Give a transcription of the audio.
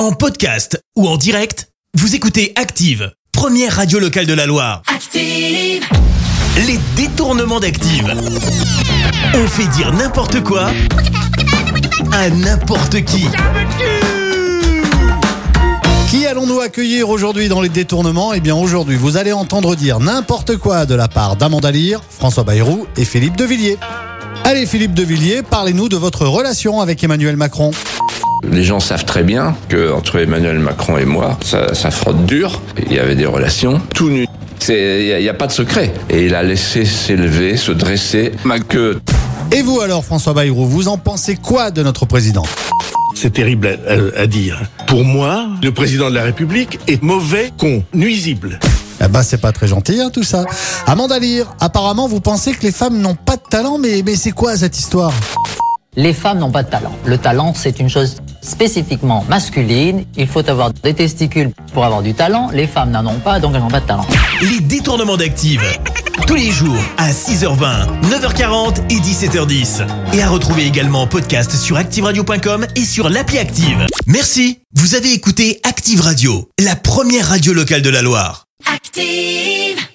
En podcast ou en direct, vous écoutez Active, première radio locale de la Loire. Active, Les détournements d'Active. On fait dire n'importe quoi à n'importe qui. Qui allons-nous accueillir aujourd'hui dans les détournements? Eh bien aujourd'hui, vous allez entendre dire n'importe quoi de la part d'Amanda Lear, François Bayrou et Philippe Devilliers. Allez Philippe Devilliers, parlez-nous de votre relation avec Emmanuel Macron. Les gens savent très bien que entre Emmanuel Macron et moi, ça, ça frotte dur. Il y avait des relations tout nues. Il n'y a, a pas de secret. Et il a laissé s'élever, se dresser ma queue. Et vous alors François Bayrou, vous en pensez quoi de notre président? C'est terrible à, à- à dire. Pour moi, le président de la République est mauvais con, nuisible. Eh ben c'est pas très gentil hein, tout ça. Amanda Lear, apparemment vous pensez que les femmes n'ont pas de talent, mais, mais c'est quoi cette histoire? Les femmes n'ont pas de talent. Le talent, c'est une chose spécifiquement masculine. Il faut avoir des testicules pour avoir du talent. Les femmes n'en ont pas, donc elles n'ont pas de talent. Les détournements d'Active. Tous les jours à 6h20, 9h40 et 17h10. Et à retrouver également en podcast sur ActiveRadio.com et sur l'appli Active. Merci. Vous avez écouté Active Radio, la première radio locale de la Loire. active.